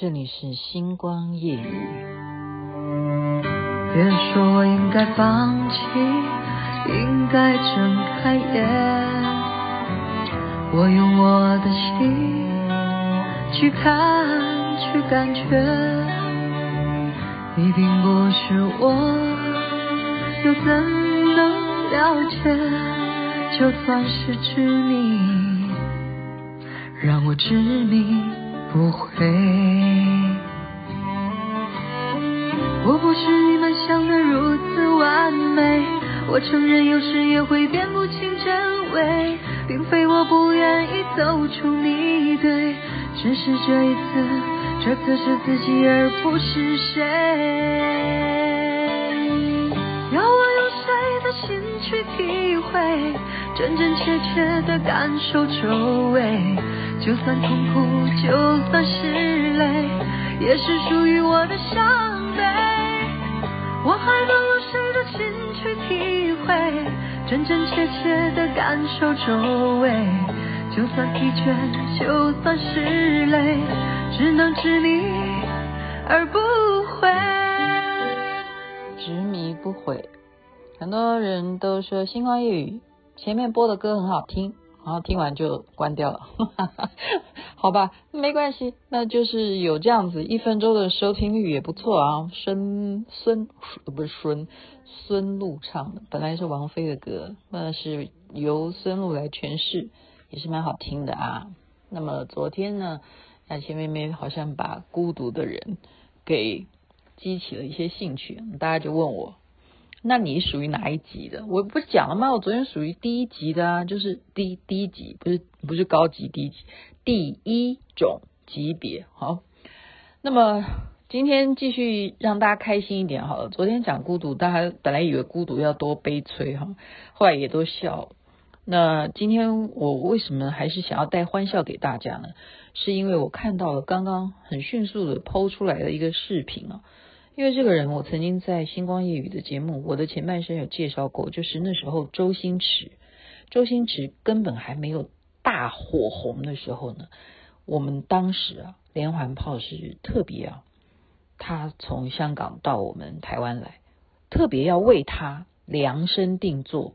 这里是星光夜语。别说我应该放弃，应该睁开眼。我用我的心去看，去感觉。你并不是我，又怎能了解？就算是执迷，让我执迷。不会，我不是你们想的如此完美。我承认有时也会辨不清真伪，并非我不愿意走出迷堆，只是这一次，这次是自己而不是谁。要我用谁的心去体会，真真切切的感受周围。就算痛苦，就算是泪，也是属于我的伤悲。我还能用谁的心去体会，真真切切的感受周围。就算疲倦，就算是累，只能执迷而不悔。执迷不悔，很多人都说星光夜语前面播的歌很好听。然后听完就关掉了，好吧，没关系，那就是有这样子一分钟的收听率也不错啊。孙孙不是孙孙露唱的，本来是王菲的歌，那是由孙露来诠释，也是蛮好听的啊。那么昨天呢，爱千妹妹好像把孤独的人给激起了一些兴趣，大家就问我。那你属于哪一级的？我不是讲了吗？我昨天属于第一级的啊，就是低低级，不是不是高级低级，第一种级别。好，那么今天继续让大家开心一点好了。昨天讲孤独，大家本来以为孤独要多悲催哈，后来也都笑。那今天我为什么还是想要带欢笑给大家呢？是因为我看到了刚刚很迅速的抛出来的一个视频啊。因为这个人，我曾经在星光夜雨的节目《我的前半生》有介绍过，就是那时候周星驰，周星驰根本还没有大火红的时候呢，我们当时啊，连环炮是特别啊，他从香港到我们台湾来，特别要为他量身定做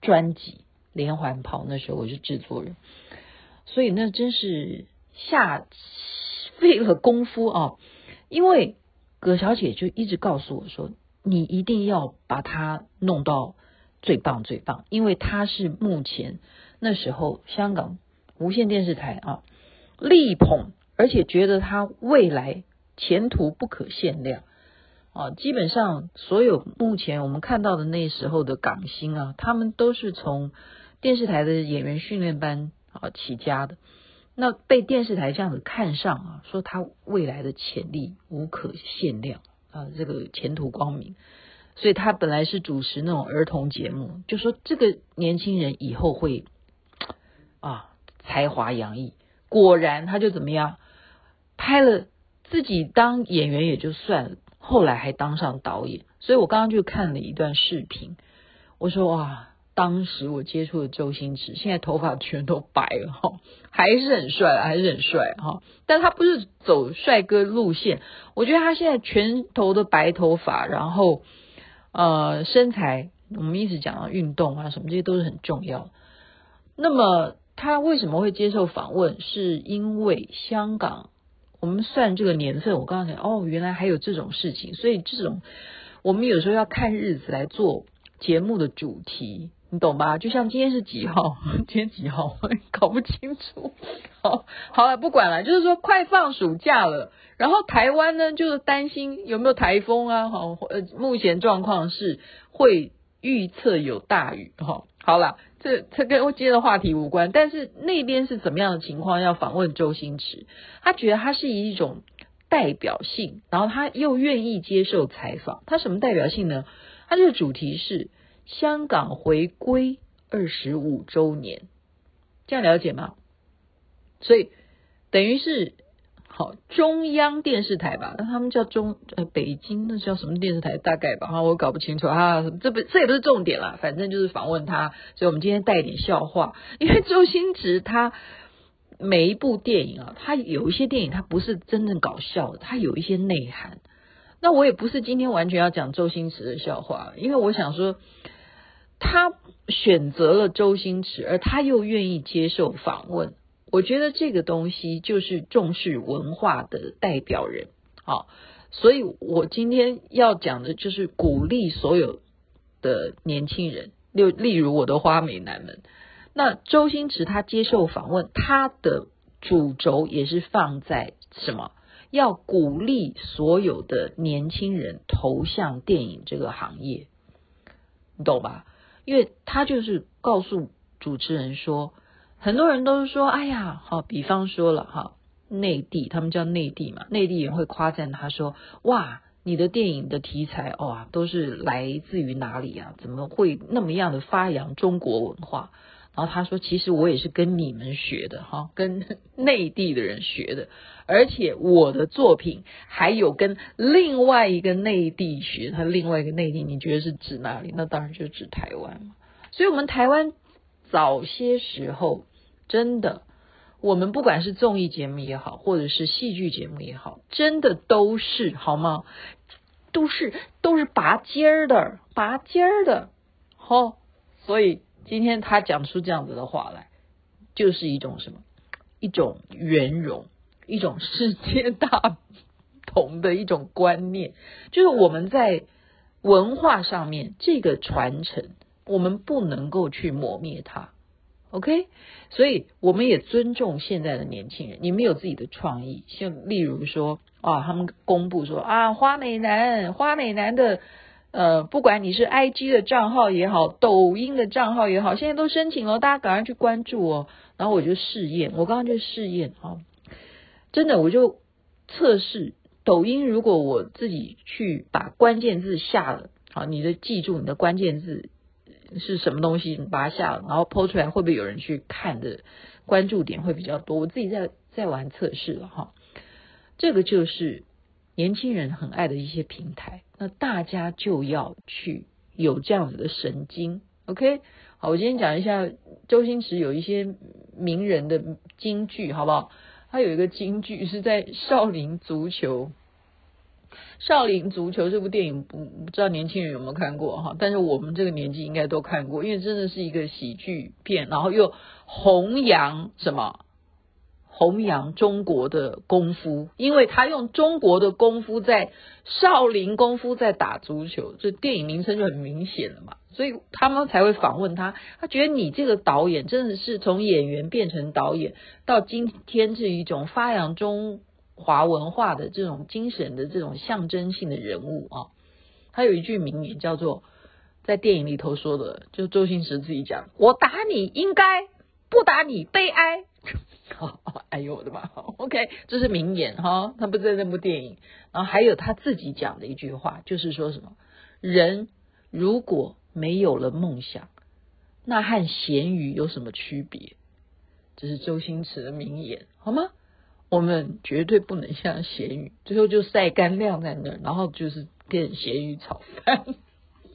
专辑《连环炮》，那时候我是制作人，所以那真是下 费了功夫啊，因为。葛小姐就一直告诉我说：“你一定要把它弄到最棒最棒，因为他是目前那时候香港无线电视台啊力捧，而且觉得他未来前途不可限量啊。基本上所有目前我们看到的那时候的港星啊，他们都是从电视台的演员训练班啊起家的。”那被电视台这样子看上啊，说他未来的潜力无可限量啊，这个前途光明，所以他本来是主持那种儿童节目，就说这个年轻人以后会啊才华洋溢。果然他就怎么样，拍了自己当演员也就算了，后来还当上导演。所以我刚刚就看了一段视频，我说哇。当时我接触的周星驰，现在头发全都白了哈，还是很帅，还是很帅哈。但他不是走帅哥路线，我觉得他现在全头的白头发，然后呃身材，我们一直讲到运动啊什么，这些都是很重要。那么他为什么会接受访问？是因为香港，我们算这个年份，我刚才哦，原来还有这种事情，所以这种我们有时候要看日子来做节目的主题。你懂吧？就像今天是几号？今天几号？搞不清楚。好，好了，不管了。就是说，快放暑假了，然后台湾呢，就是担心有没有台风啊？好，呃，目前状况是会预测有大雨。哈，好了，这这跟我今天的话题无关。但是那边是怎么样的情况？要访问周星驰，他觉得他是以一种代表性，然后他又愿意接受采访。他什么代表性呢？他这个主题是。香港回归二十五周年，这样了解吗？所以等于是好中央电视台吧？那他们叫中呃北京，那叫什么电视台？大概吧？哈，我搞不清楚啊。这不这也不是重点啦，反正就是访问他。所以我们今天带一点笑话，因为周星驰他每一部电影啊，它有一些电影它不是真正搞笑的，它有一些内涵。那我也不是今天完全要讲周星驰的笑话，因为我想说，他选择了周星驰，而他又愿意接受访问，我觉得这个东西就是重视文化的代表人好。所以我今天要讲的就是鼓励所有的年轻人，例例如我的花美男们。那周星驰他接受访问，他的主轴也是放在什么？要鼓励所有的年轻人投向电影这个行业，你懂吧？因为他就是告诉主持人说，很多人都是说，哎呀，好，比方说了哈，内地他们叫内地嘛，内地人会夸赞他说，哇，你的电影的题材哇，都是来自于哪里啊？怎么会那么样的发扬中国文化？然后他说：“其实我也是跟你们学的哈，跟内地的人学的，而且我的作品还有跟另外一个内地学。他另外一个内地，你觉得是指哪里？那当然就指台湾嘛。所以，我们台湾早些时候真的，我们不管是综艺节目也好，或者是戏剧节目也好，真的都是好吗？都是都是拔尖儿的，拔尖儿的，好，所以。”今天他讲出这样子的话来，就是一种什么？一种圆融，一种世界大同的一种观念，就是我们在文化上面这个传承，我们不能够去磨灭它。OK，所以我们也尊重现在的年轻人，你们有自己的创意，像例如说啊，他们公布说啊，花美男，花美男的。呃，不管你是 IG 的账号也好，抖音的账号也好，现在都申请了，大家赶快去关注哦。然后我就试验，我刚刚就试验哦，真的我就测试抖音，如果我自己去把关键字下了，好，你的记住你的关键字是什么东西，你把它下了，然后 po 出来，会不会有人去看的？关注点会比较多。我自己在在玩测试了哈，这个就是。年轻人很爱的一些平台，那大家就要去有这样子的神经，OK？好，我今天讲一下周星驰有一些名人的金句，好不好？他有一个金句是在《少林足球》，《少林足球》这部电影不不知道年轻人有没有看过哈？但是我们这个年纪应该都看过，因为真的是一个喜剧片，然后又弘扬什么？弘扬中国的功夫，因为他用中国的功夫在少林功夫在打足球，这电影名称就很明显了嘛，所以他们才会访问他。他觉得你这个导演真的是从演员变成导演，到今天是一种发扬中华文化的这种精神的这种象征性的人物啊。他有一句名言叫做，在电影里头说的，就周星驰自己讲：“我打你应该，不打你悲哀。”，哎呦我的妈！OK，这是名言哈，他不在那部电影。然后还有他自己讲的一句话，就是说什么：人如果没有了梦想，那和咸鱼有什么区别？这是周星驰的名言，好吗？我们绝对不能像咸鱼，最后就晒干晾在那儿，然后就是变咸鱼炒饭。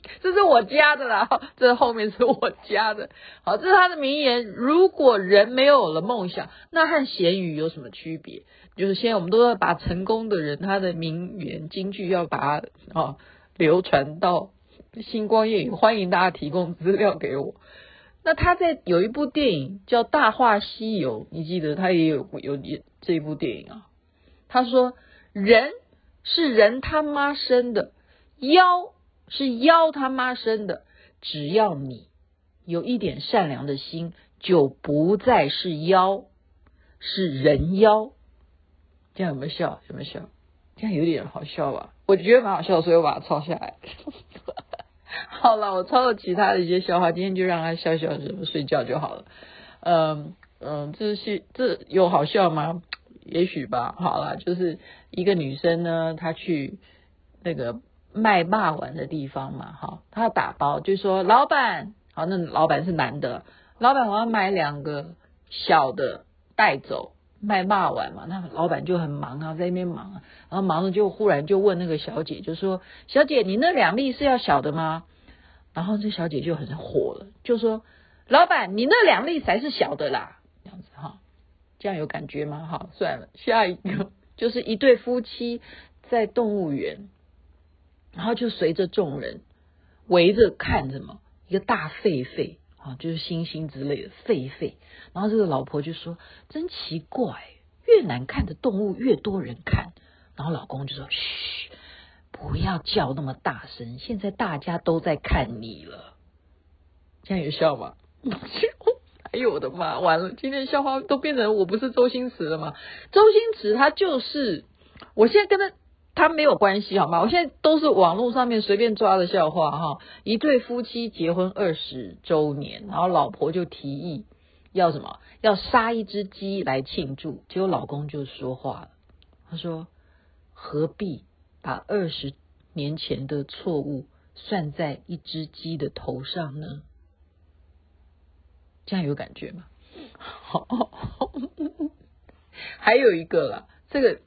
这是我家的啦，这后面是我加的。好，这是他的名言。如果人没有了梦想，那和咸鱼有什么区别？就是现在我们都要把成功的人他的名言金句要把它啊流传到星光夜雨，欢迎大家提供资料给我。那他在有一部电影叫《大话西游》，你记得他也有有演这部电影啊？他说：“人是人他妈生的，妖。”是妖他妈生的，只要你有一点善良的心，就不再是妖，是人妖。这样有没有笑？有没有笑？这样有点好笑吧？我觉得蛮好笑，所以我把它抄下来。好了，我抄了其他的一些笑话，今天就让他笑笑，睡觉就好了。嗯嗯，这是这有好笑吗？也许吧。好了，就是一个女生呢，她去那个。卖霸丸的地方嘛，哈，他要打包，就说老板，好，那老板是男的，老板我要买两个小的带走，卖霸丸嘛，那老板就很忙啊，在那边忙啊，然后忙着就忽然就问那个小姐，就说小姐，你那两粒是要小的吗？然后这小姐就很火了，就说老板，你那两粒才是小的啦，这样子哈，这样有感觉吗？好，算了，下一个 就是一对夫妻在动物园，然后就随着众人围着看什么，一个大狒狒啊，就是猩猩之类的狒狒，然后这个老婆就说：“真奇怪，越难看的动物越多人看。”然后老公就说：“嘘，不要叫那么大声，现在大家都在看你了。”这样有笑吗？哎呦我的妈！完了，今天笑话都变成我不是周星驰了吗？周星驰他就是，我现在跟他他没有关系好吗？我现在都是网络上面随便抓的笑话哈。一对夫妻结婚二十周年，然后老婆就提议要什么？要杀一只鸡来庆祝。结果老公就说话了，他说：“何必把二十年前的错误算在一只鸡的头上呢？”这样有感觉吗？好，还有一个啦，这个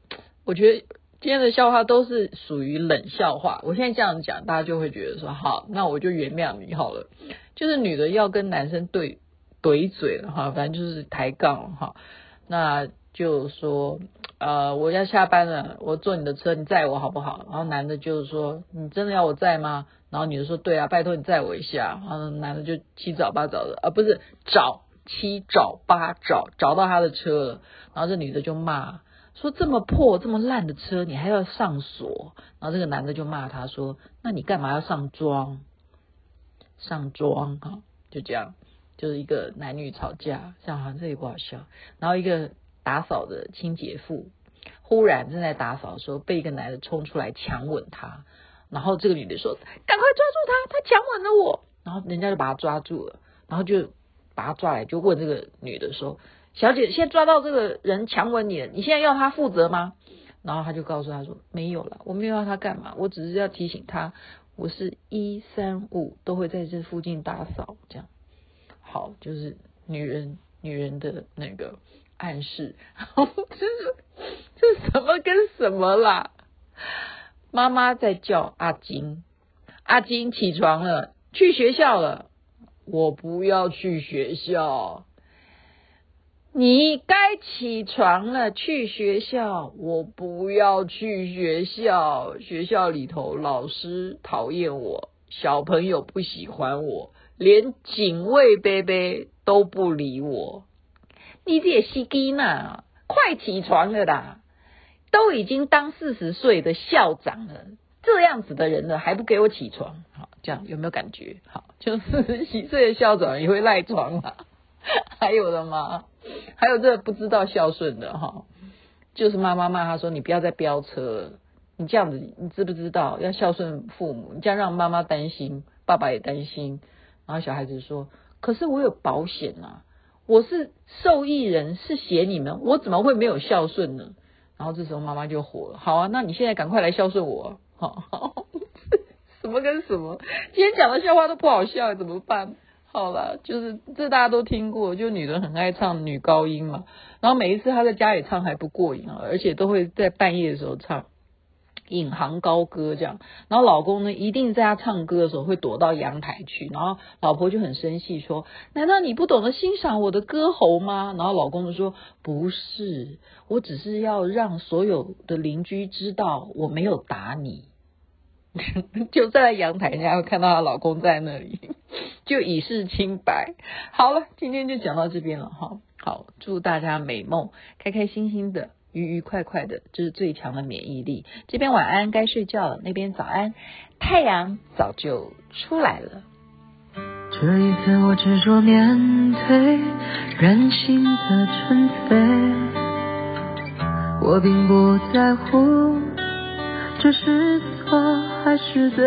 我觉得今天的笑话都是属于冷笑话。我现在这样讲，大家就会觉得说好，那我就原谅你好了。就是女的要跟男生对怼嘴了哈，反正就是抬杠哈。那就说呃，我要下班了，我坐你的车，你载我好不好？然后男的就是说，你真的要我载吗？然后女的说：“对啊，拜托你载我一下。”然后男的就七找八找的，啊，不是找七找八找，找到他的车了。然后这女的就骂说：“这么破、这么烂的车，你还要上锁？”然后这个男的就骂他说：“那你干嘛要上妆？上妆哈，就这样，就是一个男女吵架，像好像这也不好笑。然后一个打扫的清洁妇忽然正在打扫的时候，被一个男的冲出来强吻她。然后这个女的说：“赶快抓住他，他强吻了我。”然后人家就把他抓住了，然后就把他抓来，就问这个女的说：“小姐，现在抓到这个人强吻你，你现在要他负责吗？”然后他就告诉他说：“没有了，我没有要他干嘛，我只是要提醒他，我是一三五都会在这附近打扫，这样好，就是女人女人的那个暗示，这是这什么跟什么啦？”妈妈在叫阿金，阿金起床了，去学校了。我不要去学校，你该起床了，去学校。我不要去学校，学校里头老师讨厌我，小朋友不喜欢我，连警卫伯伯都不理我。你这也是机呢？快起床了啦！都已经当四十岁的校长了，这样子的人了还不给我起床？好，这样有没有感觉？好，就四十 几岁的校长也会赖床嘛？还有的吗？还有这个不知道孝顺的哈，就是妈妈骂他说：“你不要再飙车了，你这样子，你知不知道要孝顺父母？你这样让妈妈担心，爸爸也担心。”然后小孩子说：“可是我有保险啊，我是受益人，是写你们，我怎么会没有孝顺呢？”然后这时候妈妈就火了，好啊，那你现在赶快来孝顺我，好，什么跟什么？今天讲的笑话都不好笑，怎么办？好了，就是这大家都听过，就女人很爱唱女高音嘛，然后每一次她在家里唱还不过瘾啊，而且都会在半夜的时候唱。引吭高歌这样，然后老公呢，一定在他唱歌的时候会躲到阳台去，然后老婆就很生气说：“难道你不懂得欣赏我的歌喉吗？”然后老公就说：“不是，我只是要让所有的邻居知道我没有打你。” 就站在阳台，人家会看到她老公在那里，就以示清白。好了，今天就讲到这边了哈。好，祝大家美梦，开开心心的。愉愉快快的，这是最强的免疫力。这边晚安，该睡觉了；那边早安，太阳早就出来了。这一次我执着面对任性的纯粹，我并不在乎这是错还是对，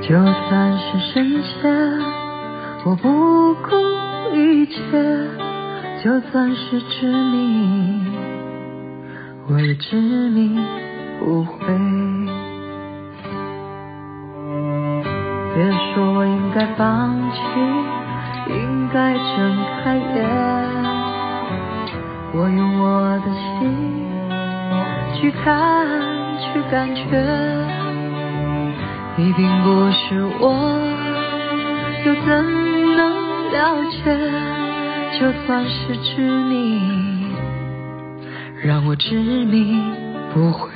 就算是深陷，我不顾一切。就算是执迷，我也执迷不悔。别说我应该放弃，应该睁开眼。我用我的心去看，去感觉。你并不是我，又怎能了解？就算是执迷，让我执迷不悔。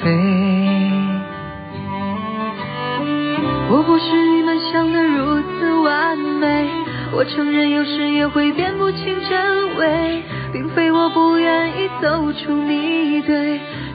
我不是你们想的如此完美，我承认有时也会辨不清真伪，并非我不愿意走出迷堆，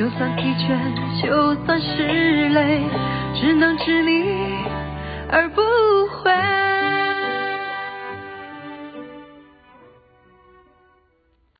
就算疲倦，就算是累，只能执迷而不悔。